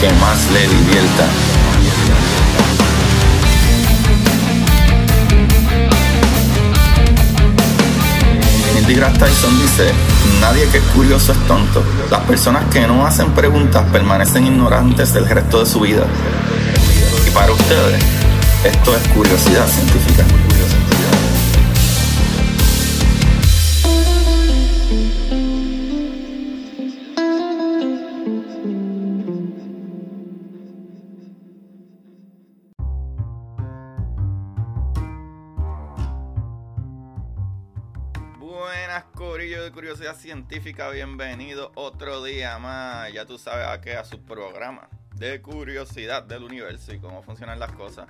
que más le divierta. Neil deGrasse Tyson dice, nadie que es curioso es tonto. Las personas que no hacen preguntas permanecen ignorantes del resto de su vida. Y para ustedes, esto es curiosidad científica. Científica, bienvenido otro día más. Ya tú sabes a qué, a su programa de curiosidad del universo y cómo funcionan las cosas.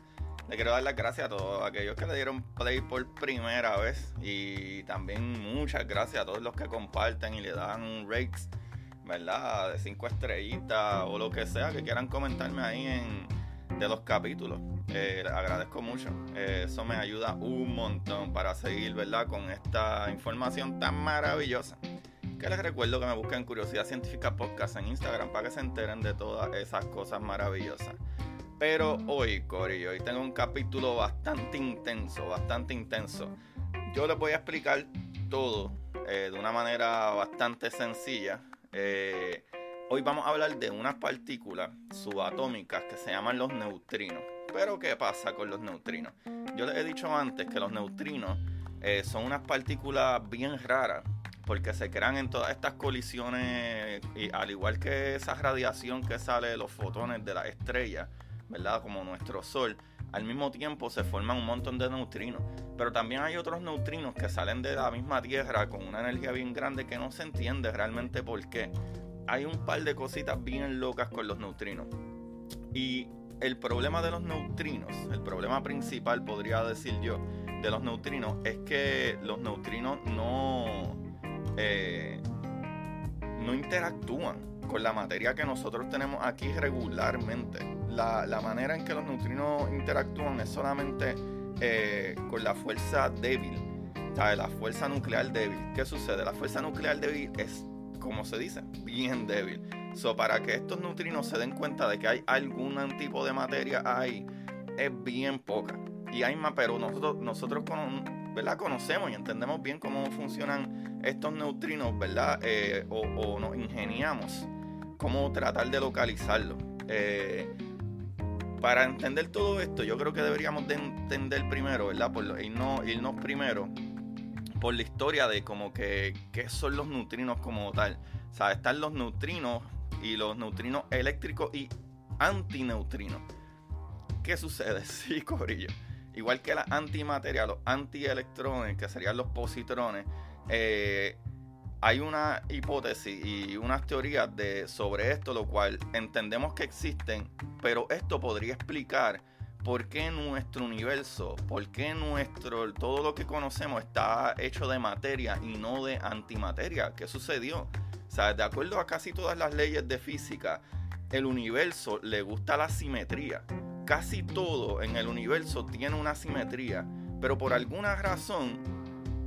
Le quiero dar las gracias a todos aquellos que le dieron play por primera vez y también muchas gracias a todos los que comparten y le dan rates, ¿verdad? De cinco estrellitas o lo que sea que quieran comentarme ahí en de los capítulos. Eh, agradezco mucho. Eh, eso me ayuda un montón para seguir, ¿verdad? Con esta información tan maravillosa. Que les recuerdo que me busquen Curiosidad Científica Podcast en Instagram para que se enteren de todas esas cosas maravillosas. Pero hoy, Cory, hoy tengo un capítulo bastante intenso, bastante intenso. Yo les voy a explicar todo eh, de una manera bastante sencilla. Eh, hoy vamos a hablar de unas partículas subatómicas que se llaman los neutrinos. Pero ¿qué pasa con los neutrinos? Yo les he dicho antes que los neutrinos eh, son unas partículas bien raras porque se crean en todas estas colisiones y al igual que esa radiación que sale de los fotones de la estrella, ¿verdad? Como nuestro Sol, al mismo tiempo se forman un montón de neutrinos. Pero también hay otros neutrinos que salen de la misma Tierra con una energía bien grande que no se entiende realmente por qué. Hay un par de cositas bien locas con los neutrinos. Y el problema de los neutrinos, el problema principal podría decir yo, de los neutrinos es que los neutrinos no, eh, no interactúan con la materia que nosotros tenemos aquí regularmente. La, la manera en que los neutrinos interactúan es solamente eh, con la fuerza débil, la fuerza nuclear débil. ¿Qué sucede? La fuerza nuclear débil es, como se dice, bien débil. So, para que estos neutrinos se den cuenta de que hay algún tipo de materia ahí, es bien poca. Y hay más, pero nosotros, nosotros con, ¿verdad? conocemos y entendemos bien cómo funcionan estos neutrinos, ¿verdad? Eh, o, nos ingeniamos cómo tratar de localizarlos. Eh, para entender todo esto, yo creo que deberíamos de entender primero, ¿verdad? Por irnos, irnos primero por la historia de como que qué son los neutrinos como tal. O sea, están los neutrinos y los neutrinos eléctricos y antineutrinos. ¿Qué sucede? Sí, corillo. Igual que la antimateria, los antielectrones, que serían los positrones, eh, hay una hipótesis y unas teorías de, sobre esto, lo cual entendemos que existen, pero esto podría explicar por qué nuestro universo, por qué nuestro, todo lo que conocemos está hecho de materia y no de antimateria. ¿Qué sucedió? O sea, de acuerdo a casi todas las leyes de física, el universo le gusta la simetría. Casi todo en el universo tiene una simetría, pero por alguna razón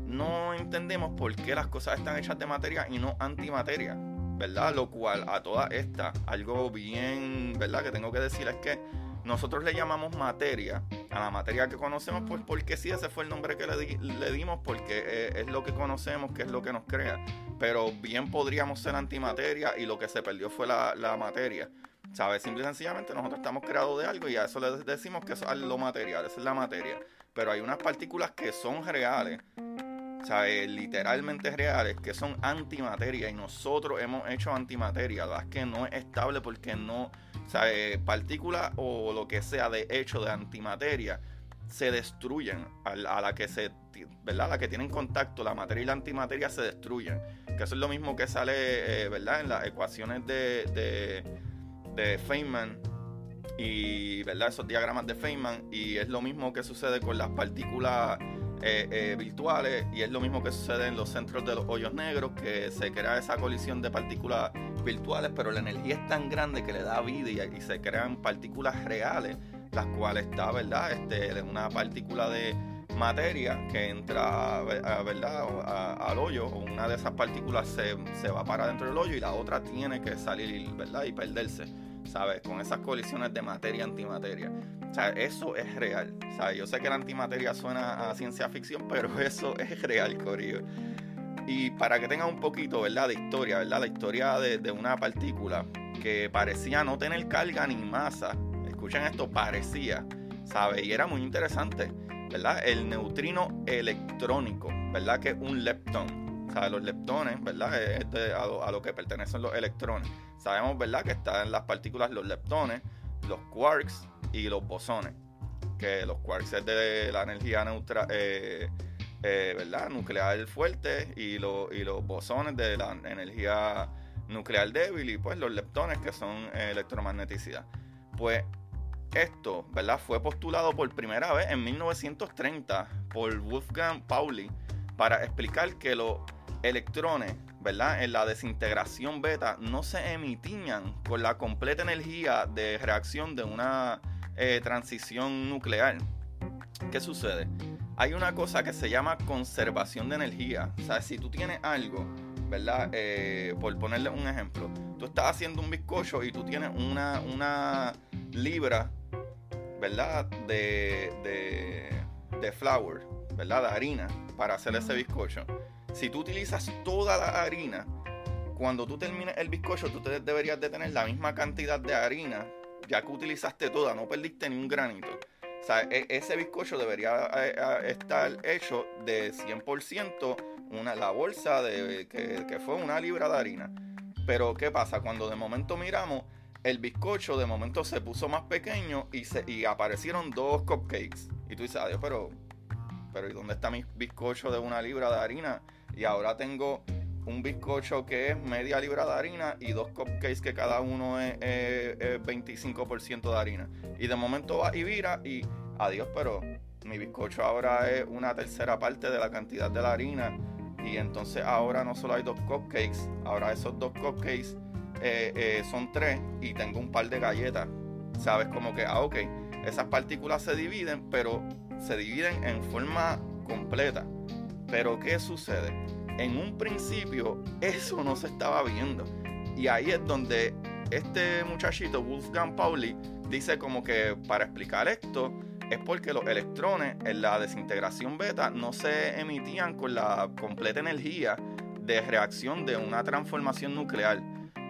no entendemos por qué las cosas están hechas de materia y no antimateria, ¿verdad? Lo cual a toda esta, algo bien, ¿verdad? Que tengo que decir es que nosotros le llamamos materia a la materia que conocemos, pues porque sí, ese fue el nombre que le, dimos, porque es, lo que conocemos, que es lo que nos crea. Pero bien podríamos ser antimateria y lo que se perdió fue la materia. ¿Sabes? Simple y sencillamente nosotros estamos creados de algo y a eso le decimos que eso es lo material, esa es la materia. Pero hay unas partículas que son reales, ¿sabes? Literalmente reales, que son antimateria y nosotros hemos hecho antimateria, las que no es estable porque no, ¿sabes? Partículas o lo que sea de hecho de antimateria se destruyen a la que se, ¿verdad? A la que tienen contacto, la materia y la antimateria se destruyen. Que eso es lo mismo que sale, eh, ¿verdad? En las ecuaciones de Feynman y ¿verdad? esos diagramas de Feynman y es lo mismo que sucede con las partículas eh, eh, virtuales y es lo mismo que sucede en los centros de los hoyos negros que se crea esa colisión de partículas virtuales pero la energía es tan grande que le da vida y, se crean partículas reales las cuales está verdad este una partícula de materia que entra ¿verdad? al hoyo, una de esas partículas se, se, va para dentro del hoyo y la otra tiene que salir ¿verdad? y perderse, ¿sabes? Con esas colisiones de materia-antimateria. O sea, eso es real. ¿sabes? Yo sé que la antimateria suena a ciencia ficción, pero eso es real, Corillo. Y para que tengan un poquito, ¿verdad? De historia, ¿verdad? La historia de, de una partícula que parecía no tener carga ni masa. Escuchen esto, parecía, ¿sabes? Y era muy interesante ¿verdad? El neutrino electrónico, ¿verdad? Que es un leptón. O sea, los leptones, ¿verdad? Es a, lo, que pertenecen los electrones. Sabemos, ¿verdad? Que están las partículas los leptones, los quarks y los bosones. Que los quarks es de la energía neutra, eh, eh, ¿verdad? Nuclear fuerte y, y los bosones de la energía nuclear débil y pues los leptones que son electromagneticidad. Pues esto, ¿verdad? Fue postulado por primera vez en 1930 por Wolfgang Pauli para explicar que los electrones, ¿verdad? En la desintegración beta no se emitían con la completa energía de reacción de una eh, transición nuclear. ¿Qué sucede? Hay una cosa que se llama conservación de energía. O sea, si tú tienes algo, ¿verdad? Eh, por ponerle un ejemplo, tú estás haciendo un bizcocho y tú tienes una, una libra ¿verdad? De, de, de flour, ¿verdad? De harina para hacer ese bizcocho. Si tú utilizas toda la harina, cuando tú termines el bizcocho, tú te deberías de tener la misma cantidad de harina, ya que utilizaste toda, no perdiste ni un granito. O sea, e, ese bizcocho debería estar hecho de 100% una, la bolsa de, que, que fue una libra de harina. Pero ¿qué pasa? Cuando de momento miramos, el bizcocho de momento se puso más pequeño y, se, y aparecieron dos cupcakes. Y tú dices, adiós, pero, pero ¿y dónde está mi bizcocho de una libra de harina? Y ahora tengo un bizcocho que es media libra de harina y dos cupcakes que cada uno es, 25% de harina. Y de momento va y vira y adiós, pero mi bizcocho ahora es una tercera parte de la cantidad de la harina. Y entonces ahora no solo hay dos cupcakes, ahora esos dos cupcakes eh, eh, son tres y tengo un par de galletas, sabes como que, ah, ok, esas partículas se dividen, pero se dividen en forma completa. Pero ¿qué sucede? En un principio eso no se estaba viendo. Y ahí es donde este muchachito, Wolfgang Pauli, dice como que para explicar esto es porque los electrones en la desintegración beta no se emitían con la completa energía de reacción de una transformación nuclear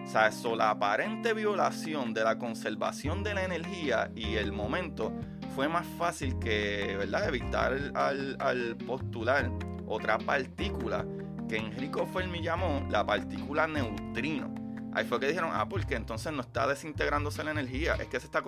o sea, eso, la aparente violación de la conservación de la energía y el momento fue más fácil que ¿verdad? evitar al, al postular otra partícula que Enrico Fermi llamó la partícula neutrino. Ahí fue que dijeron, ah, porque entonces no está desintegrándose la energía, es que se está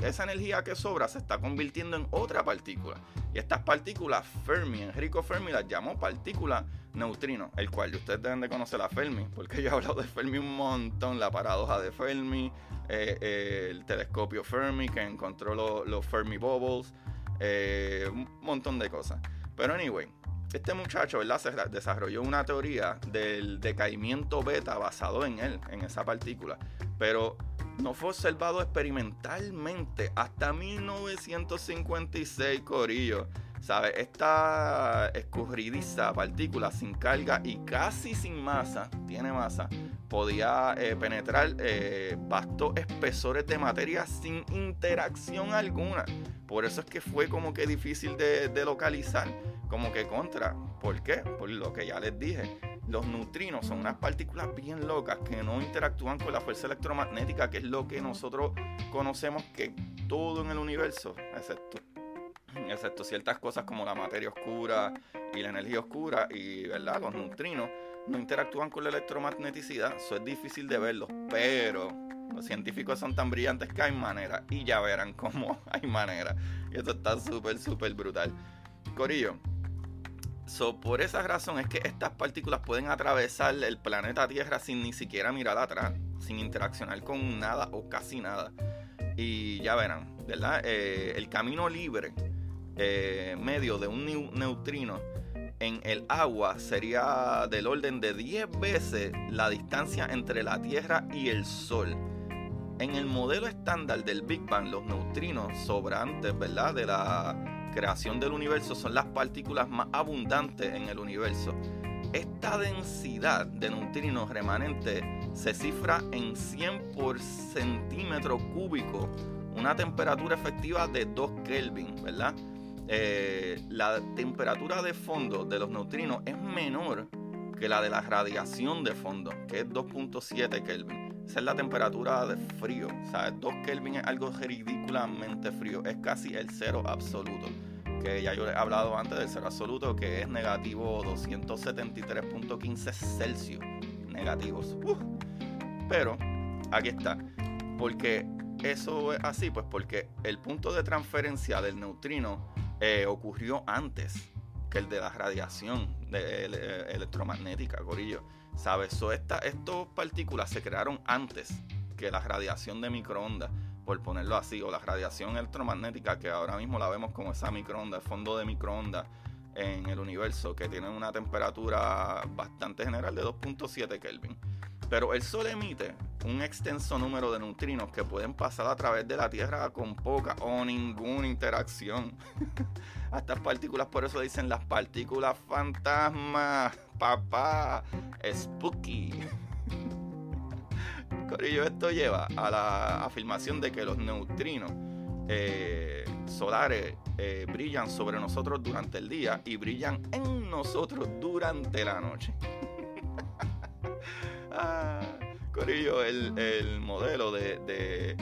esa energía que sobra se está convirtiendo en otra partícula. Y estas partículas Fermi, Enrico Fermi las llamó partícula neutrino, el cual ustedes deben de conocer a Fermi, porque yo he hablado de Fermi un montón, la paradoja de Fermi, eh, eh, el telescopio Fermi que encontró los Fermi Bubbles, eh, un montón de cosas. Pero anyway, este muchacho ¿verdad? desarrolló una teoría del decaimiento beta basado en él, en esa partícula. Pero no fue observado experimentalmente hasta 1956, Corillo. ¿Sabes? Esta escurridiza partícula sin carga y casi sin masa, tiene masa, podía eh, penetrar eh, vastos espesores de materia sin interacción alguna. Por eso es que fue como que difícil de, de localizar, como que contra. ¿Por qué? Por lo que ya les dije los neutrinos son unas partículas bien locas que no interactúan con la fuerza electromagnética, que es lo que nosotros conocemos que todo en el universo, excepto, excepto ciertas cosas como la materia oscura y la energía oscura, y ¿verdad? los neutrinos no interactúan con la electromagneticidad. Eso es difícil de verlo, pero los científicos son tan brillantes que hay manera, y ya verán cómo hay manera. Y esto está súper, súper brutal. Corillo, So, por esa razón es que estas partículas pueden atravesar el planeta Tierra sin ni siquiera mirar atrás, sin interaccionar con nada o casi nada. Y ya verán, ¿verdad? Eh, el camino libre eh, medio de un neutrino en el agua sería del orden de 10 veces la distancia entre la Tierra y el Sol. En el modelo estándar del Big Bang, los neutrinos sobrantes, ¿verdad? De la creación del universo son las partículas más abundantes en el universo. Esta densidad de neutrinos remanentes se cifra en 100 por centímetro cúbico, una temperatura efectiva de 2 Kelvin, ¿verdad? Eh, la temperatura de fondo de los neutrinos es menor que la de la radiación de fondo, que es 2.7 Kelvin. Esa es la temperatura de frío. O sea, 2 Kelvin es algo ridículamente frío. Es casi el cero absoluto que ya yo he hablado antes del cero absoluto, que es negativo 273.15 Celsius negativos. Pero aquí está. Porque eso es así, pues porque el punto de transferencia del neutrino eh, ocurrió antes que el de la radiación de, electromagnética, gorillo. ¿Sabes? So, estas partículas se crearon antes que la radiación de microondas por ponerlo así, o la radiación electromagnética, que ahora mismo la vemos como esa microonda, el fondo de microondas en el universo, que tiene una temperatura bastante general de 2.7 Kelvin. Pero el Sol emite un extenso número de neutrinos que pueden pasar a través de la Tierra con poca o ninguna interacción. a estas partículas, por eso dicen las partículas fantasmas, papá, spooky. Corillo, esto lleva a la afirmación de que los neutrinos eh, solares eh, brillan sobre nosotros durante el día y brillan en nosotros durante la noche. ah, Corillo, el, modelo de, de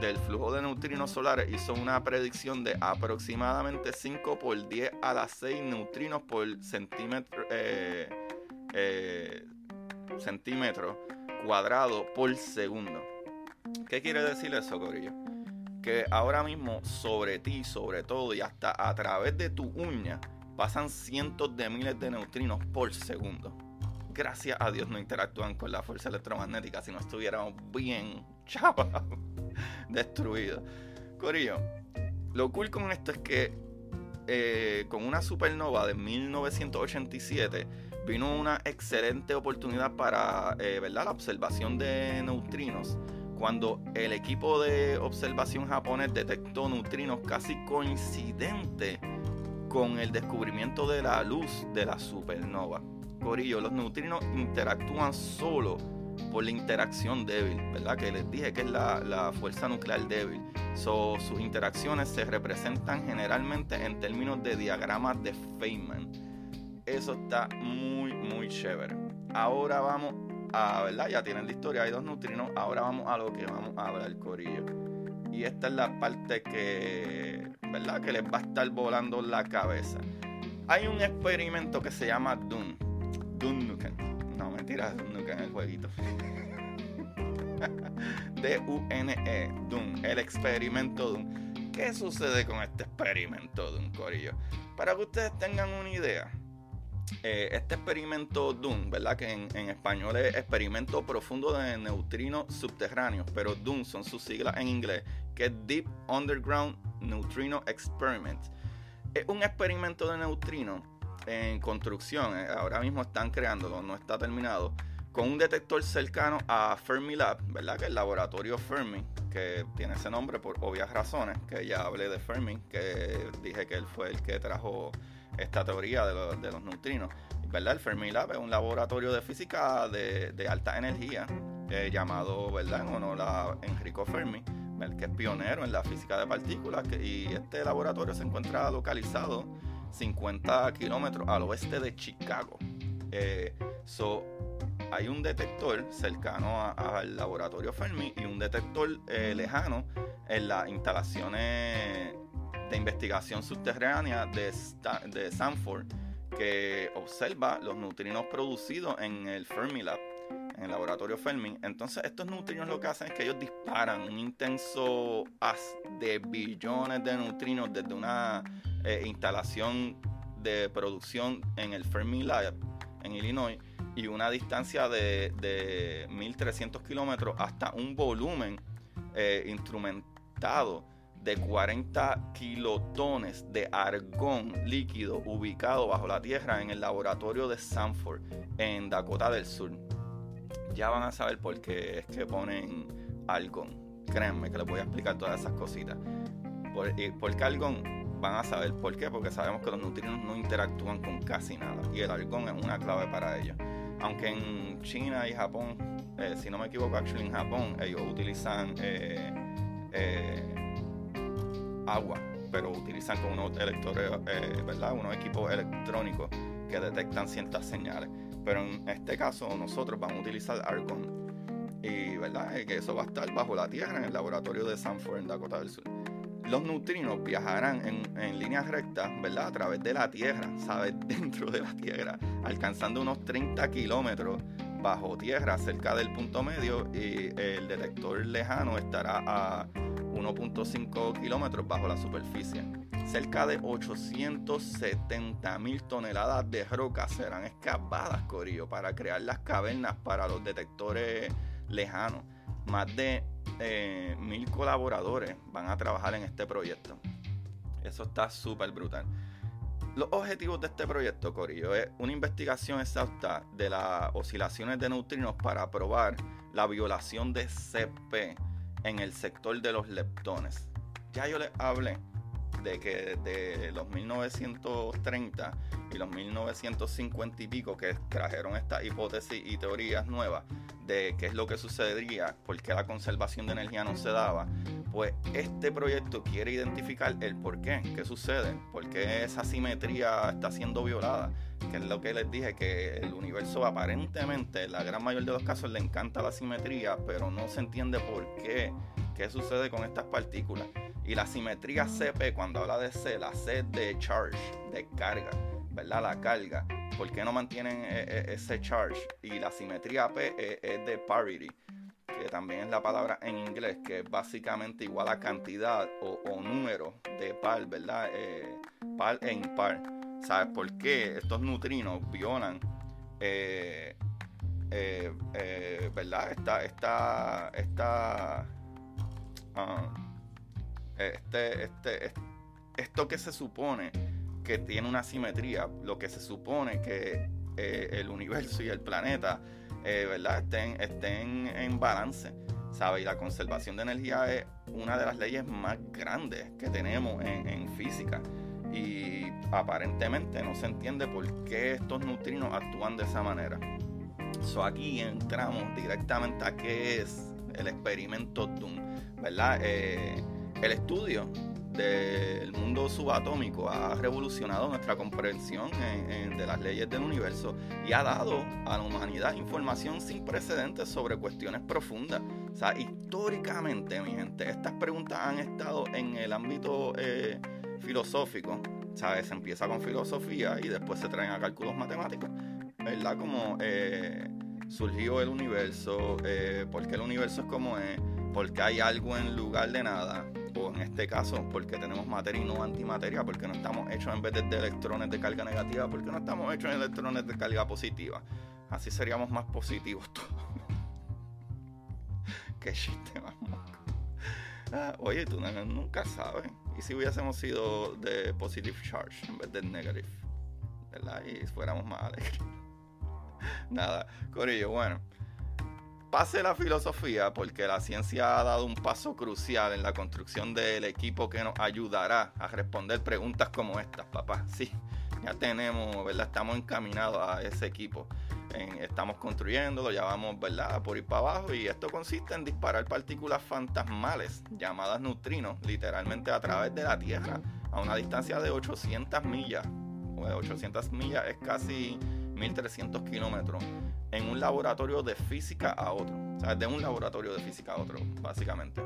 del flujo de neutrinos solares hizo una predicción de aproximadamente 5 por 10 a las 6 neutrinos por centímetro, eh, centímetro cuadrado por segundo. ¿Qué quiere decir eso, Corillo? Que ahora mismo sobre ti, sobre todo y hasta a través de tu uña pasan cientos de miles de neutrinos por segundo. Gracias a Dios no interactúan con la fuerza electromagnética, si no estuviéramos bien, chaval, destruidos. Corillo, lo cool con esto es que eh, con una supernova de 1987 vino una excelente oportunidad para eh, ¿verdad? la observación de neutrinos cuando el equipo de observación japonés detectó neutrinos casi coincidente con el descubrimiento de la luz de la supernova. Corillo, los neutrinos interactúan solo por la interacción débil, ¿verdad? Que les dije que es la, fuerza nuclear débil. sus interacciones se representan generalmente en términos de diagramas de Feynman eso está muy, muy chévere. Ahora vamos a, ¿verdad? Ya tienen la historia, hay dos neutrinos. Ahora vamos a lo que vamos a hablar, Corillo. Y esta es la parte que, ¿verdad? Que les va a estar volando la cabeza. Hay un experimento que se llama Dune. Dune Nukem. No, mentira, Dune Nukem, el jueguito. D-U-N-E, Dune, el experimento Dune. ¿Qué sucede con este experimento Dune, Corillo? Para que ustedes tengan una idea, eh, este experimento DUN, ¿verdad? Que en, español es experimento profundo de neutrinos subterráneos, pero DUN son sus siglas en inglés, que es Deep Underground Neutrino Experiment. Es un experimento de neutrinos en construcción, eh, ahora mismo están creándolo, no está terminado, con un detector cercano a Fermilab, ¿verdad? Que el laboratorio Fermi, que tiene ese nombre por obvias razones, que ya hablé de Fermi, que dije que él fue el que trajo esta teoría de, de los neutrinos. ¿verdad? El Fermilab es un laboratorio de física de, de alta energía eh, llamado, ¿verdad? En honor a Enrico Fermi, el que es pionero en la física de partículas. y este laboratorio se encuentra localizado 50 kilómetros al oeste de Chicago. Eh, so, hay un detector cercano al laboratorio Fermi y un detector eh, lejano en las instalaciones de investigación subterránea de, de Sanford que observa los neutrinos producidos en el Fermilab, en el laboratorio Fermi. Entonces, estos neutrinos lo que hacen es que ellos disparan un intenso haz de billones de neutrinos desde una eh, instalación de producción en el Fermilab en Illinois y una distancia de, de 1300 kilómetros hasta un volumen eh, instrumentado de 40 kilotones de argón líquido ubicado bajo la tierra en el laboratorio de Sanford, en Dakota del Sur. Ya van a saber por qué es que ponen argón. Créanme que les voy a explicar todas esas cositas. Por, qué argón? Van a saber por qué, porque sabemos que los neutrinos no interactúan con casi nada. Y el argón es una clave para ello. Aunque en China y Japón, eh, si no me equivoco, actually en Japón, ellos utilizan eh, eh, agua, pero utilizan con unos eh, ¿verdad? Unos equipos electrónicos que detectan ciertas señales. Pero en este caso nosotros vamos a utilizar argon y, ¿verdad? Que eso va a estar bajo la tierra en el laboratorio de Sanford en Dakota del Sur. Los neutrinos viajarán en, en línea recta, ¿verdad? A través de la Tierra, ¿sabes? Dentro de la Tierra, alcanzando unos 30 kilómetros bajo tierra, cerca del punto medio, y el detector lejano estará a 1.5 kilómetros bajo la superficie. Cerca de 870 mil toneladas de roca serán excavadas, Corillo, para crear las cavernas para los detectores lejanos. Más de eh, mil colaboradores van a trabajar en este proyecto. Eso está súper brutal. Los objetivos de este proyecto, Corillo, es una investigación exhausta de las oscilaciones de neutrinos para probar la violación de CP en el sector de los leptones. Ya yo les hablé de que desde los 1930 y los 1950 y pico que trajeron esta hipótesis y teorías nuevas de qué es lo que sucedería, por qué la conservación de energía no se daba, pues este proyecto quiere identificar el por qué, qué sucede, por qué esa simetría está siendo violada, que es lo que les dije, que el universo aparentemente, en la gran mayoría de los casos le encanta la simetría, pero no se entiende por qué, qué sucede con estas partículas. Y la simetría CP, cuando habla de C, la C de charge, de carga, ¿verdad? La carga. ¿Por qué no mantienen eh, eh, ese charge? Y la simetría P eh, es de parity, que también es la palabra en inglés, que es básicamente igual a cantidad o, número de par, ¿verdad? par e impar. ¿Sabes por qué estos neutrinos violan, ¿verdad? Esta, esta, esta, ah, este, este, esto que se supone que tiene una simetría, lo que se supone que eh, el universo y el planeta, eh, ¿verdad? Estén, estén en balance, ¿sabe? Y la conservación de energía es una de las leyes más grandes que tenemos en, física. Y aparentemente no se entiende por qué estos neutrinos actúan de esa manera. So aquí entramos directamente a qué es el experimento Doom, ¿verdad? Eh, el estudio del mundo subatómico ha revolucionado nuestra comprensión de las leyes del universo y ha dado a la humanidad información sin precedentes sobre cuestiones profundas. O sea, históricamente, mi gente, estas preguntas han estado en el ámbito eh, filosófico. ¿Sabes? Se empieza con filosofía y después se traen a cálculos matemáticos. ¿Verdad? Como eh, surgió el universo, eh, por qué el universo es como es, por qué hay algo en lugar de nada o en este caso porque tenemos materia y no antimateria, porque no estamos hechos en vez de, electrones de carga negativa, porque no estamos hechos en electrones de carga positiva. Así seríamos más positivos todos. Qué chiste más ah, Oye, tú nunca sabes. ¿Y si hubiésemos sido de positive charge en vez de negative? ¿Verdad? Y fuéramos más alegres. Nada, Corillo, bueno traspase la filosofía, porque la ciencia ha dado un paso crucial en la construcción del equipo que nos ayudará a responder preguntas como estas, papá. Sí, ya tenemos, ¿verdad? Estamos encaminados a ese equipo. estamos construyéndolo, ya vamos, ¿verdad? Por ir para abajo y esto consiste en disparar partículas fantasmales llamadas neutrinos, literalmente a través de la Tierra, a una distancia de 800 millas. 800 millas es casi 1300 kilómetros en un laboratorio de física a otro. O sea, de un laboratorio de física a otro, básicamente.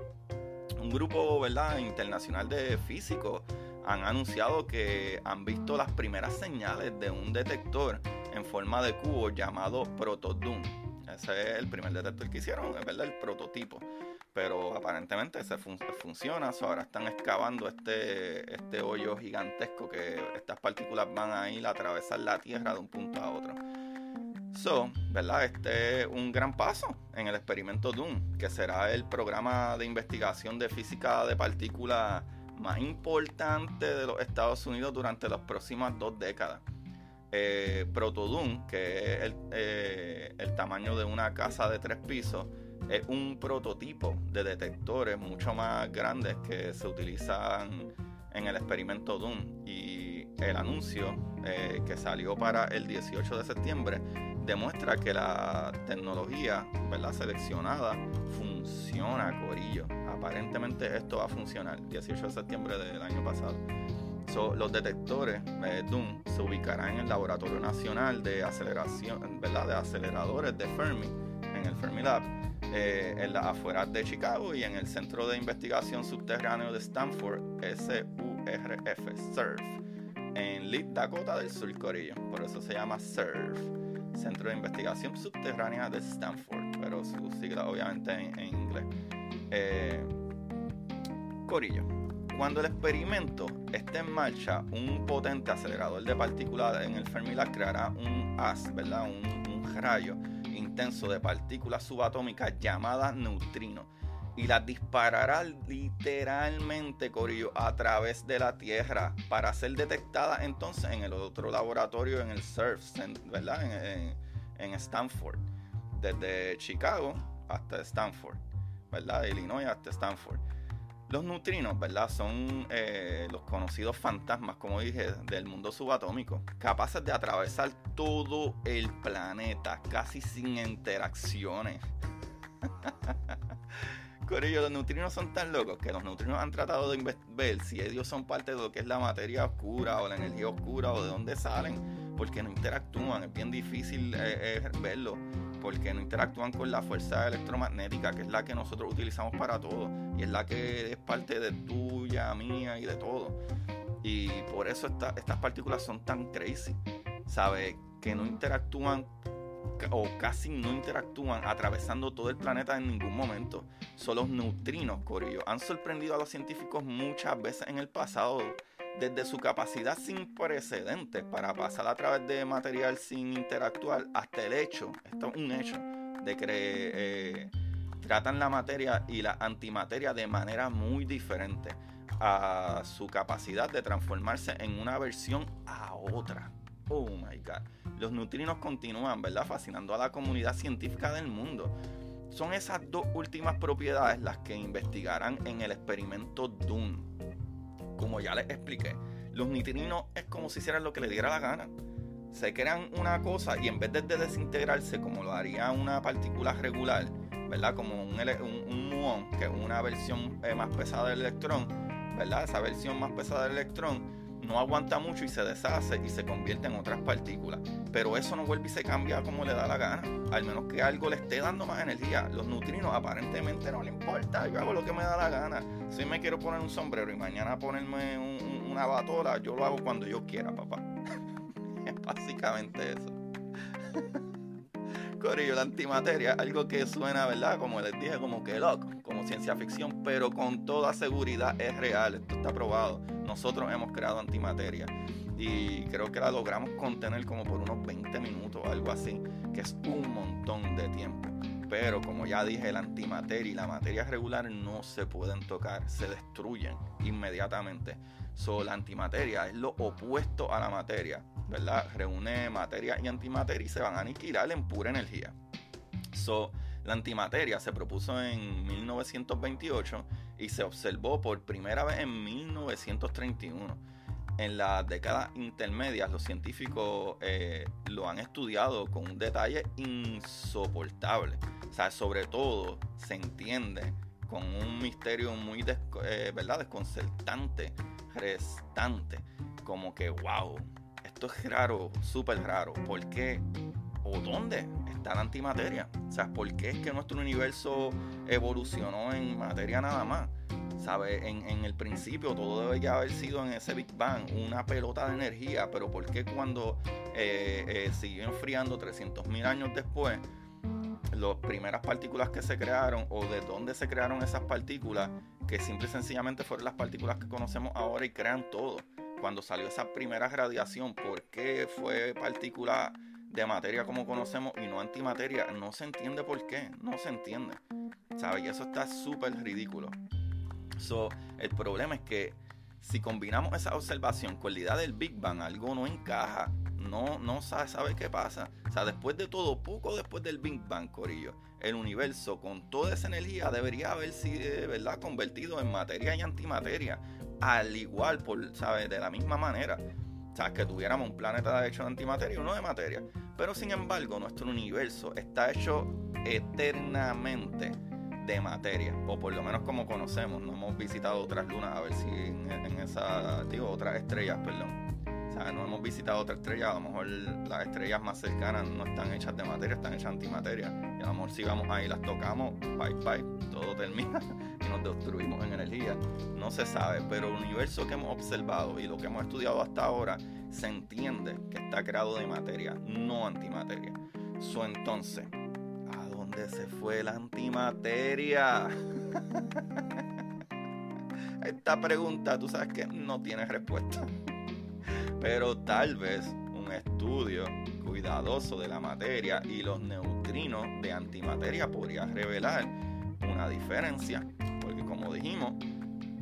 Un grupo ¿verdad? internacional de físicos han anunciado que han visto las primeras señales de un detector en forma de cubo llamado Protodoom. Ese es el primer detector que hicieron, es verdad, el prototipo. Pero aparentemente se funciona, ahora están excavando este, este hoyo gigantesco que estas partículas van a ir a atravesar la Tierra de un punto a otro. So, ¿verdad? Este es un gran paso en el experimento DOOM, que será el programa de investigación de física de partículas más importante de los Estados Unidos durante las próximas dos décadas. Eh, Protodoom, que es el, eh, el, tamaño de una casa de tres pisos, es un prototipo de detectores mucho más grandes que se utilizan en el experimento DOOM. Y el anuncio eh, que salió para el 18 de septiembre demuestra que la tecnología ¿verdad? seleccionada funciona, Corillo. Aparentemente esto va a funcionar. 18 de septiembre del año pasado. Los detectores eh, DOOM se ubicarán en el Laboratorio Nacional de Aceleración, ¿verdad? de Aceleradores de Fermi, en el Fermi Lab, eh, en las afueras de Chicago y en el Centro de Investigación Subterráneo de Stanford, SURF, SURF, en Lead Dakota del Sur, Corillo. Por eso se llama SURF Centro de Investigación Subterránea de Stanford, pero su sigla obviamente en, inglés. Eh, Corillo. Cuando el experimento esté en marcha, un potente acelerador de partículas en el Fermilab creará un haz, ¿verdad? Un, rayo intenso de partículas subatómicas llamadas neutrinos y las disparará literalmente, Corillo, a través de la Tierra para ser detectada entonces en el otro laboratorio, en el SURF, ¿verdad? En, Stanford, desde Chicago hasta Stanford, ¿verdad? Illinois hasta Stanford. Los neutrinos, ¿verdad? Son eh, los conocidos fantasmas, como dije, del mundo subatómico, capaces de atravesar todo el planeta, casi sin interacciones. Corillo, los neutrinos son tan locos que los neutrinos han tratado de ver si ellos son parte de lo que es la materia oscura o la energía oscura o de dónde salen, porque no interactúan. Es bien difícil eh, eh, verlo, porque no interactúan con la fuerza electromagnética, que es la que nosotros utilizamos para todo, y es la que es parte de tuya, mía y de todo. Y por eso estas partículas son tan crazy, ¿sabes? Que no interactúan o casi no interactúan atravesando todo el planeta en ningún momento. Son los neutrinos, Corillo. Han sorprendido a los científicos muchas veces en el pasado desde su capacidad sin precedentes para pasar a través de material sin interactuar hasta el hecho, esto es un hecho, de que eh, tratan la materia y la antimateria de manera muy diferente a su capacidad de transformarse en una versión a otra. Oh my god. Los neutrinos continúan, ¿verdad? Fascinando a la comunidad científica del mundo. Son esas dos últimas propiedades las que investigarán en el experimento DUN. Como ya les expliqué, los neutrinos es como si hicieran lo que le diera la gana. Se crean una cosa y en vez de desintegrarse como lo haría una partícula regular, ¿verdad? Como un, un, muón, que es una versión eh, más pesada del electrón, ¿verdad? Esa versión más pesada del electrón no aguanta mucho y se deshace y se convierte en otras partículas. Pero eso no vuelve y se cambia como le da la gana. Al menos que algo le esté dando más energía. Los neutrinos aparentemente no le importa. Yo hago lo que me da la gana. Si me quiero poner un sombrero y mañana ponerme una batola, yo lo hago cuando yo quiera, papá. es básicamente eso. Corillo, la antimateria, algo que suena, ¿verdad? Como les dije, como que loco, como ciencia ficción, pero con toda seguridad es real, esto está probado. Nosotros hemos creado antimateria y creo que la logramos contener como por unos 20 minutos, algo así, que es un montón de tiempo. Pero como ya dije, la antimateria y la materia regular no se pueden tocar, se destruyen inmediatamente. So, la antimateria es lo opuesto a la materia. ¿verdad? Reúne materia y antimateria y se van a aniquilar en pura energía. So, La antimateria se propuso en 1928 y se observó por primera vez en 1931. En las décadas intermedias los científicos eh, lo han estudiado con un detalle insoportable. O sea, sobre todo se entiende con un misterio muy eh, ¿verdad? desconcertante, restante. Como que, wow, esto es raro, súper raro. ¿Por qué? ¿O dónde está la antimateria? O sea, ¿por qué es que nuestro universo evolucionó en materia nada más? ¿Sabe? En, en, el principio todo debería haber sido en ese Big Bang una pelota de energía, pero ¿por qué cuando eh, eh, siguió enfriando 300.000 años después, las primeras partículas que se crearon o de dónde se crearon esas partículas, que simple y sencillamente fueron las partículas que conocemos ahora y crean todo? Cuando salió esa primera radiación, ¿por qué fue partícula de materia como conocemos y no antimateria? No se entiende por qué, no se entiende. ¿Sabes? Y eso está súper ridículo. So, el problema es que si combinamos esa observación con la idea del Big Bang, algo no encaja. No, no sabe, sabe qué pasa. O sea, después de todo, poco después del Big Bang, Corillo, el universo con toda esa energía debería haber sido, ¿verdad?, convertido en materia y antimateria. Al igual, por, ¿sabes? De la misma manera. O sea, que tuviéramos un planeta hecho de antimateria y uno de materia. Pero sin embargo, nuestro universo está hecho eternamente de materia, o por lo menos como conocemos. No hemos visitado otras lunas a ver si en, en esa, digo, otras estrellas, perdón. No hemos visitado otra estrella, a lo mejor las estrellas más cercanas no están hechas de materia, están hechas antimateria. Y a lo mejor si vamos ahí las tocamos, bye bye, todo termina y nos destruimos en energía. No se sabe, pero el universo que hemos observado y lo que hemos estudiado hasta ahora se entiende que está creado de materia, no antimateria. So, entonces, se fue la antimateria? Esta pregunta, tú sabes que no tiene respuesta. Pero tal vez un estudio cuidadoso de la materia y los neutrinos de antimateria podría revelar una diferencia. Porque como dijimos,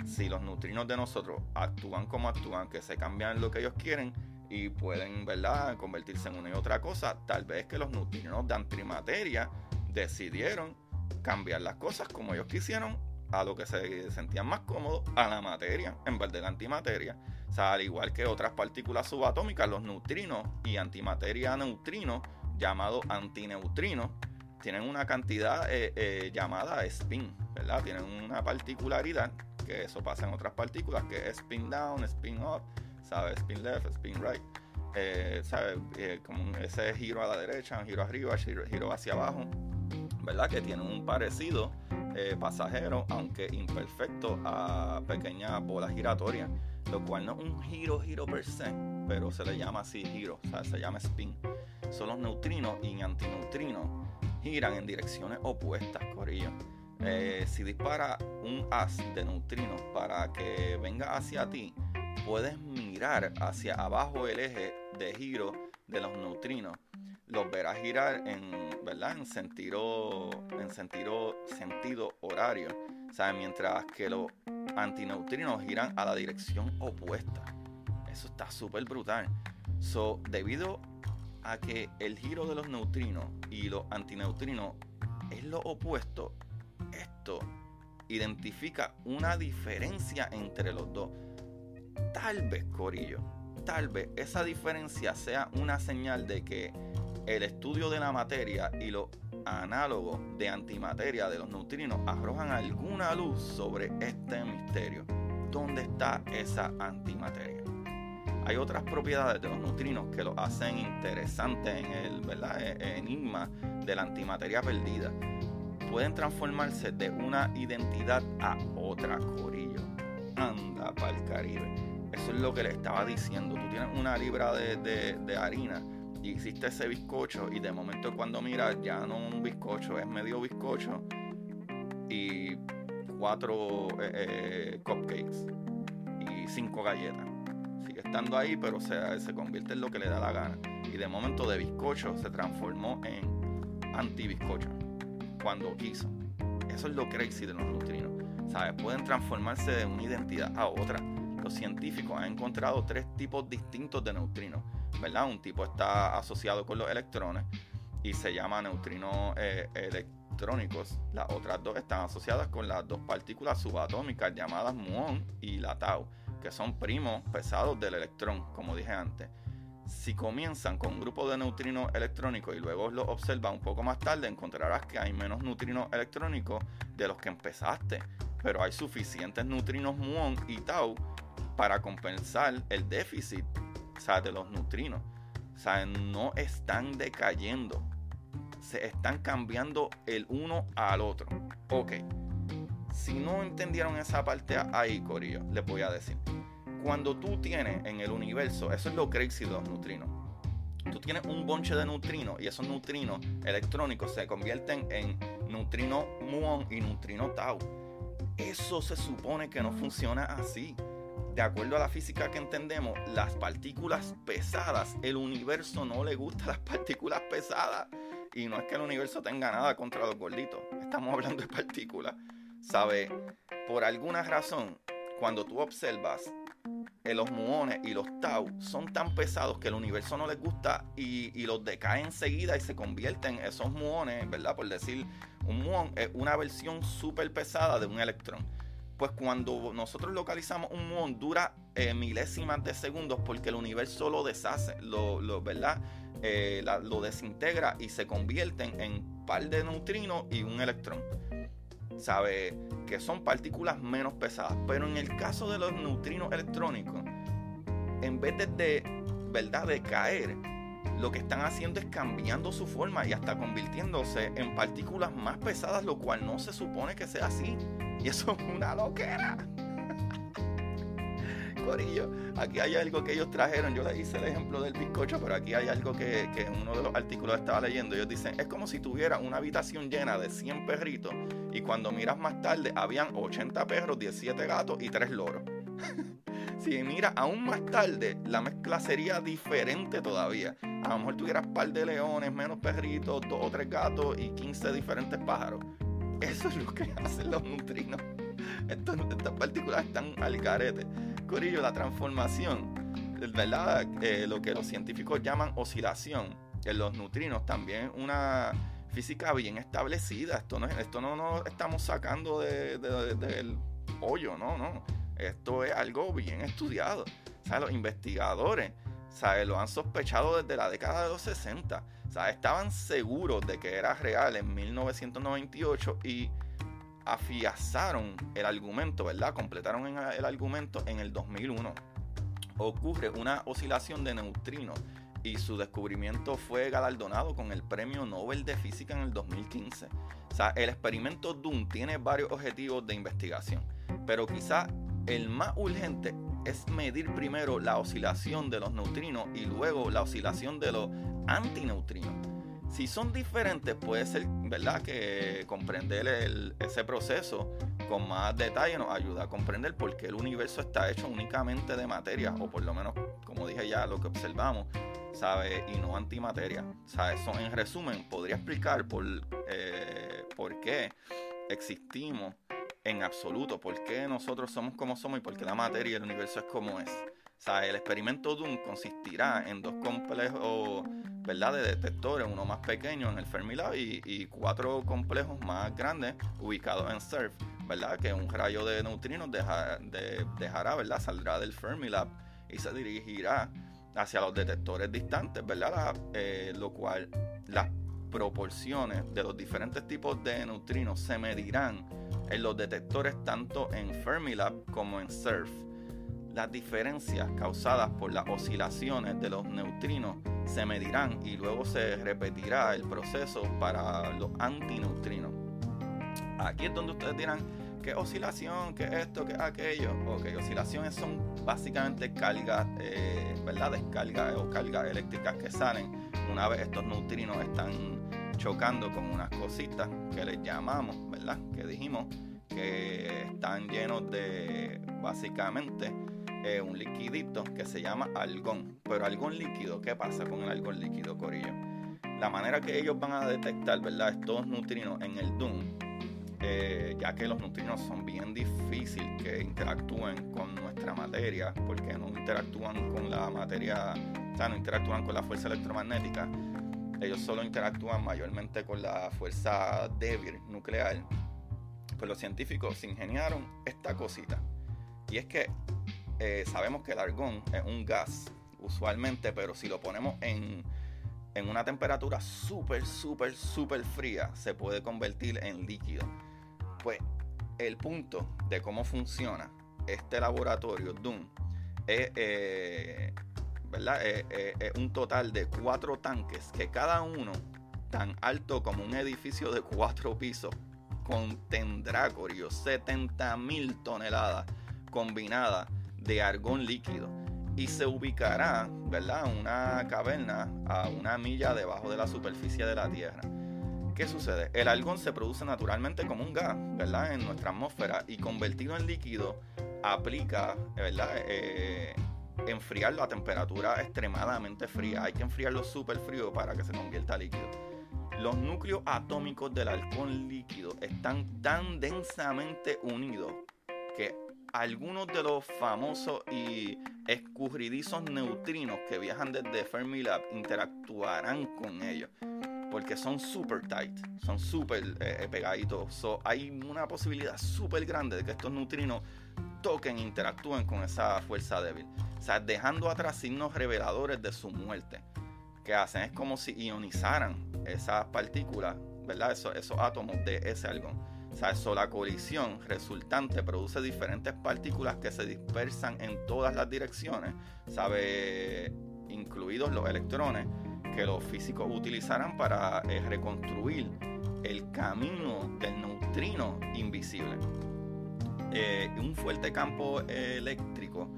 si los neutrinos de nosotros actúan como actúan, que se cambian lo que ellos quieren y pueden, ¿verdad?, convertirse en una y otra cosa, tal vez que los neutrinos de antimateria decidieron cambiar las cosas como ellos quisieron a lo que se sentían más cómodos, a la materia en vez de la antimateria. O sea, al igual que otras partículas subatómicas, los neutrinos y antimateria neutrino, llamado antineutrino, tienen una cantidad eh, eh, llamada spin, ¿verdad? Tienen una particularidad, que eso pasa en otras partículas, que es spin down, spin up, ¿sabes? Spin left, spin right. Eh, ¿sabes? como ese giro a la derecha, un giro arriba, giro hacia abajo. ¿verdad? Que tiene un parecido eh, pasajero, aunque imperfecto, a pequeñas bolas giratorias, lo cual no es un giro, giro per se, pero se le llama así giro, o sea, se llama spin. Son los neutrinos y antineutrinos giran en direcciones opuestas, corillo. Eh, si dispara un haz de neutrinos para que venga hacia ti, puedes mirar hacia abajo el eje de giro de los neutrinos los verás girar en, ¿verdad? En sentido, en sentido, sentido horario. O mientras que los antineutrinos giran a la dirección opuesta. Eso está súper brutal. So, debido a que el giro de los neutrinos y los antineutrinos es lo opuesto, esto identifica una diferencia entre los dos. Tal vez, Corillo, tal vez esa diferencia sea una señal de que el estudio de la materia y los análogos de antimateria de los neutrinos arrojan alguna luz sobre este misterio. ¿Dónde está esa antimateria? Hay otras propiedades de los neutrinos que lo hacen interesante en el ¿verdad? E, enigma de la antimateria perdida. Pueden transformarse de una identidad a otra, Corillo. Anda para el Caribe. Eso es lo que le estaba diciendo. Tú tienes una libra de, de harina hiciste ese bizcocho y de momento cuando miras ya no un bizcocho, es medio bizcocho y cuatro eh, eh, cupcakes y cinco galletas. Sigue estando ahí, pero se, se convierte en lo que le da la gana. Y de momento de bizcocho se transformó en anti-bizcocho cuando quiso. Eso es lo crazy de los neutrinos. ¿Sabes? Pueden transformarse de una identidad a otra. Los científicos han encontrado tres tipos distintos de neutrinos ¿verdad? Un tipo está asociado con los electrones y se llama neutrino eh, electrónicos. Las otras dos están asociadas con las dos partículas subatómicas llamadas muón y la tau, que son primos pesados del electrón, como dije antes. Si comienzan con un grupo de neutrinos electrónicos y luego lo observas un poco más tarde, encontrarás que hay menos neutrinos electrónicos de los que empezaste, pero hay suficientes neutrinos muón y tau para compensar el déficit de los neutrinos. No están decayendo, se están cambiando el uno al otro. Ok, si no entendieron esa parte ahí, Corillo, les voy a decir cuando tú tienes en el universo, eso es lo crazy de los neutrinos. Tú tienes un bonche de neutrinos y esos neutrinos electrónicos se convierten en neutrino muon y neutrino tau. Eso se supone que no funciona así. De acuerdo a la física que entendemos, las partículas pesadas, el universo no le gusta las partículas pesadas. Y no es que el universo tenga nada contra los gorditos. Estamos hablando de partículas. ¿Sabe? Por alguna razón, cuando tú observas eh, los muones y los tau son tan pesados que el universo no les gusta y, los decae enseguida y se convierten esos muones, ¿verdad? Por decir, un muón es una versión súper pesada de un electrón. Pues cuando nosotros localizamos un muón dura eh, milésimas de segundos porque el universo lo deshace, lo, ¿verdad? Eh, lo desintegra y se convierten en par de neutrinos y un electrón. ¿Sabe? Que son partículas menos pesadas. Pero en el caso de los neutrinos electrónicos, en vez de, ¿verdad? de caer, lo que están haciendo es cambiando su forma y hasta convirtiéndose en partículas más pesadas, lo cual no se supone que sea así. Y eso es una loquera. Aquí hay algo que ellos trajeron. Yo les hice el ejemplo del bizcocho, pero aquí hay algo que, en uno de los artículos estaba leyendo. Ellos dicen, es como si tuviera una habitación llena de 100 perritos y cuando miras más tarde habían 80 perros, 17 gatos y 3 loros. si miras aún más tarde, la mezcla sería diferente todavía. A lo mejor tuvieras un par de leones, menos perritos, dos o tres gatos y 15 diferentes pájaros. Eso es lo que hacen los neutrinos. estas partículas están al carete. Corillo, la transformación, ¿verdad? Eh, lo que los científicos llaman oscilación en los neutrinos, también una física bien establecida. Esto no, esto no nos estamos sacando de, del hoyo, no, no. Esto es algo bien estudiado. O los investigadores ¿sabes? lo han sospechado desde la década de los 60. Estaban seguros de que era real en 1998 y afiazaron el argumento, ¿verdad? Completaron el argumento en el 2001. Ocurre una oscilación de neutrinos y su descubrimiento fue galardonado con el Premio Nobel de Física en el 2015. O sea, el experimento DUN tiene varios objetivos de investigación, pero quizá el más urgente es medir primero la oscilación de los neutrinos y luego la oscilación de los antineutrinos. Si son diferentes, puede ser, ¿verdad? Que comprender ese proceso con más detalle nos ayuda a comprender por qué el universo está hecho únicamente de materia, o por lo menos, como dije ya, lo que observamos, ¿sabe? Y no antimateria. ¿sabe? Eso, en resumen, podría explicar por, eh, por qué existimos en absoluto, por qué nosotros somos como somos y por qué la materia y el universo es como es. O sea, el experimento DUN consistirá en dos complejos ¿verdad? de detectores, uno más pequeño en el Fermilab y, cuatro complejos más grandes ubicados en SURF, ¿verdad? que un rayo de neutrinos dejará, ¿verdad? saldrá del Fermilab y se dirigirá hacia los detectores distantes, ¿verdad? Eh, lo cual las proporciones de los diferentes tipos de neutrinos se medirán en los detectores tanto en Fermilab como en SURF las diferencias causadas por las oscilaciones de los neutrinos se medirán y luego se repetirá el proceso para los antineutrinos. Aquí es donde ustedes dirán, ¿qué oscilación? ¿Qué esto? ¿Qué aquello? Ok, oscilaciones son básicamente cargas, eh, ¿verdad? Descargas o cargas eléctricas que salen una vez estos neutrinos están chocando con unas cositas que les llamamos, ¿verdad? Que dijimos que están llenos de, básicamente, un liquidito que se llama algón. Pero algón líquido, ¿qué pasa con el algón líquido, Corillo? La manera que ellos van a detectar, ¿verdad? Estos neutrinos en el DUN, eh, ya que los neutrinos son bien difíciles que interactúen con nuestra materia, porque no interactúan con la materia, o sea, no interactúan con la fuerza electromagnética. Ellos solo interactúan mayormente con la fuerza débil nuclear, pues los científicos ingeniaron esta cosita. Y es que eh, sabemos que el argón es un gas, usualmente, pero si lo ponemos en, en una temperatura súper, súper, súper fría, se puede convertir en líquido. Pues el punto de cómo funciona este laboratorio Doom es, eh, ¿verdad? Eh, eh, un total de cuatro tanques que cada uno tan alto como un edificio de cuatro pisos contendrá, Corio, 70 mil toneladas combinadas de argón líquido y se ubicará, ¿verdad? Una caverna a una milla debajo de la superficie de la Tierra. ¿Qué sucede? El argón se produce naturalmente como un gas, ¿verdad? En nuestra atmósfera y convertido en líquido aplica, ¿verdad? Eh, enfriarlo a temperatura extremadamente fría. Hay que enfriarlo súper frío para que se convierta líquido. Los núcleos atómicos del alcohol líquido están tan densamente unidos que algunos de los famosos y escurridizos neutrinos que viajan desde Fermilab interactuarán con ellos porque son super tight, son super eh, eh, pegaditos. So, hay una posibilidad súper grande de que estos neutrinos toquen interactúen con esa fuerza débil. O dejando atrás signos reveladores de su muerte. Que hacen es como si ionizaran esas partículas, ¿verdad? Esos, esos átomos de ese argón. O sea, eso, la colisión resultante produce diferentes partículas que se dispersan en todas las direcciones, ¿sabe? Incluidos los electrones que los físicos utilizarán para eh, reconstruir el camino del neutrino invisible. Eh, un fuerte campo eléctrico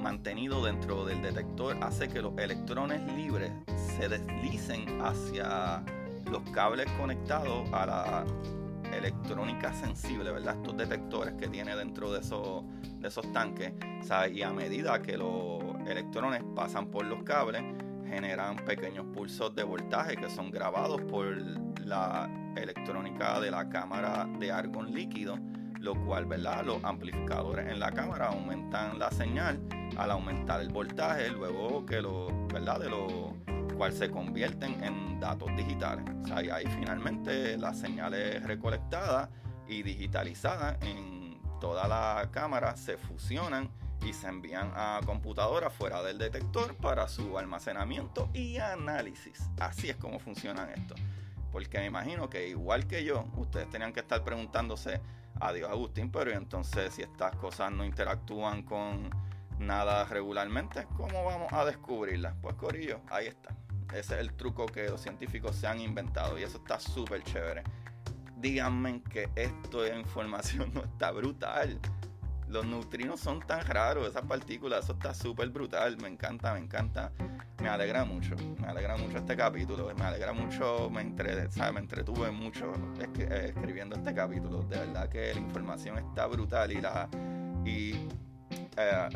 mantenido dentro del detector hace que los electrones libres se deslicen hacia los cables conectados a la electrónica sensible, ¿verdad? Estos detectores que tiene dentro de esos, de esos tanques. y a medida que los electrones pasan por los cables, generan pequeños pulsos de voltaje que son grabados por la electrónica de la cámara de argón líquido, lo cual, ¿verdad? Los amplificadores en la cámara aumentan la señal al aumentar el voltaje, luego que lo, ¿verdad? De lo cual se convierten en datos digitales. O sea, y ahí finalmente la señal es recolectada y digitalizada en toda la cámara, se fusionan y se envían a computadoras fuera del detector para su almacenamiento y análisis. Así es como funcionan esto. Porque me imagino que igual que yo, ustedes tenían que estar preguntándose, adiós Agustín, pero entonces si estas cosas no interactúan con nada regularmente, ¿cómo vamos a descubrirlas? Pues Corillo, ahí está. Ese es el truco que los científicos se han inventado y eso está súper chévere. Díganme que esto de información no está brutal los neutrinos son tan raros, esas partículas, eso está súper brutal, me encanta, me encanta, me alegra mucho, me alegra mucho este capítulo, me alegra mucho, me, entre, me entretuve mucho eh, escribiendo este capítulo, de verdad que la información está brutal y la... Y, eh,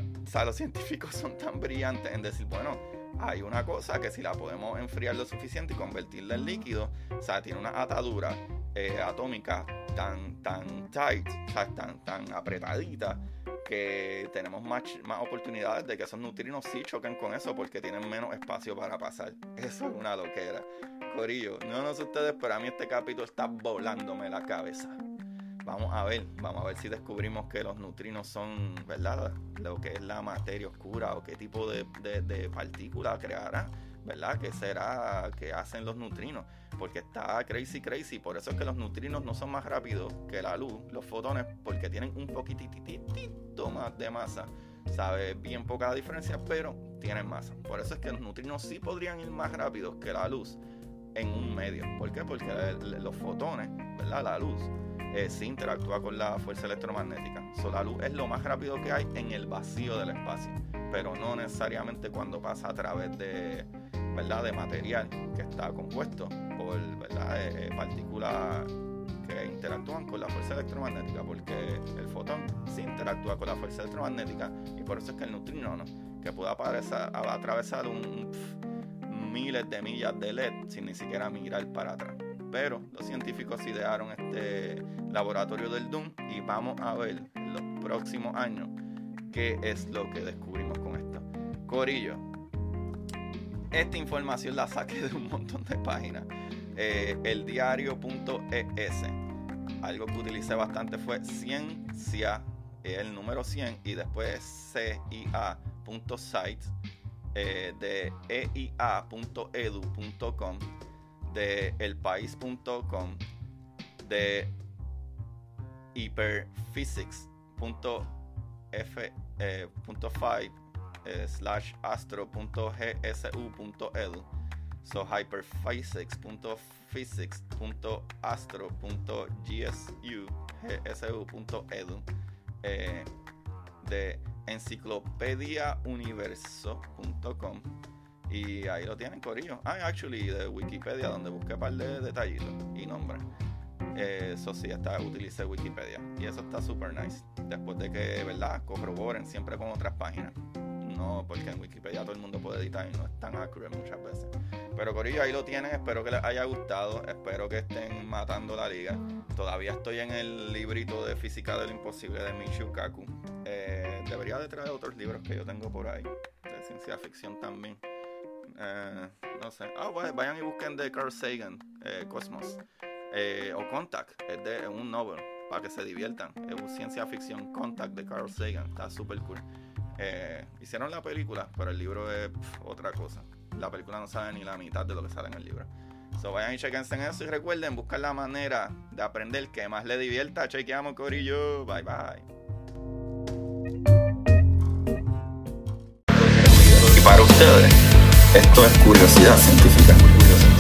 los científicos son tan brillantes en decir, bueno, hay una cosa que si la podemos enfriar lo suficiente y convertirla en líquido, o sea, tiene una atadura eh, atómica tan, tan tight, tan, tan apretadita, que tenemos más, más oportunidades de que esos neutrinos sí choquen con eso porque tienen menos espacio para pasar. Eso es una loquera. Corillo, no, no sé ustedes, pero a mí este capítulo está volándome la cabeza. Vamos a ver, vamos a ver si descubrimos que los neutrinos son, ¿verdad? Lo que es la materia oscura o qué tipo de, de, de partícula creará, ¿verdad? ¿Qué será que hacen los neutrinos? porque está crazy, crazy. Por eso es que los neutrinos no son más rápidos que la luz, los fotones, porque tienen un poquitito más de masa. Sabe bien poca diferencia, pero tienen masa. Por eso es que los neutrinos sí podrían ir más rápidos que la luz en un medio. ¿Por qué? Porque los fotones, ¿verdad? La luz eh, sí interactúa con la fuerza electromagnética. So, la luz es lo más rápido que hay en el vacío del espacio, pero no necesariamente cuando pasa a través de, ¿verdad? de material que está compuesto por ¿verdad? Eh, eh, partículas que interactúan con la fuerza electromagnética, porque el fotón sí interactúa con la fuerza electromagnética y por eso es que el neutrino, ¿no? que puede aparecer, atravesar un, miles de millas de LED sin ni siquiera mirar para atrás. Pero los científicos idearon este laboratorio del Doom y vamos a ver en los próximos años qué es lo que descubrimos con esto. Corillo, esta información la saqué de un montón de páginas. Eh, eldiario.es. Algo que utilicé bastante fue ciencia, el número 100, y después cia.site eh, de eia.edu.com, de elpaís.com, de hyperphysics.f.5 eh, slash astro.gsu.edu so hyperphysics.physics.astro.gsu.edu eh, de enciclopediauniverso.com y ahí lo tienen, Corillo. Ah, actually, de Wikipedia, donde busqué par de detallitos y nombres. Eso sí, está, utilicé Wikipedia. Y eso está super nice. Después de que, ¿verdad? Corroboren siempre con otras páginas. No, porque en Wikipedia todo el mundo puede editar y no es tan accurate muchas veces. Pero Corillo, ahí lo tienen. Espero que les haya gustado. Espero que estén matando la liga. Todavía estoy en el librito de Física de lo Imposible de Michio Kaku. Eh, debería de traer otros libros que yo tengo por ahí. De ciencia ficción también. Eh, no sé. Ah, vayan y busquen de Carl Sagan, eh, Cosmos. O Contact, es de un novel, para que se diviertan. Es un ciencia ficción Contact de Carl Sagan, está súper cool. Eh, hicieron la película, pero el libro es otra cosa. La película no sabe ni la mitad de lo que sale en el libro. So vayan y chequense en eso y recuerden buscar la manera de aprender que más le divierta. Chequeamos, Corillo. Bye bye. Y para ustedes, esto es curiosidad científica. Curiosidad científica.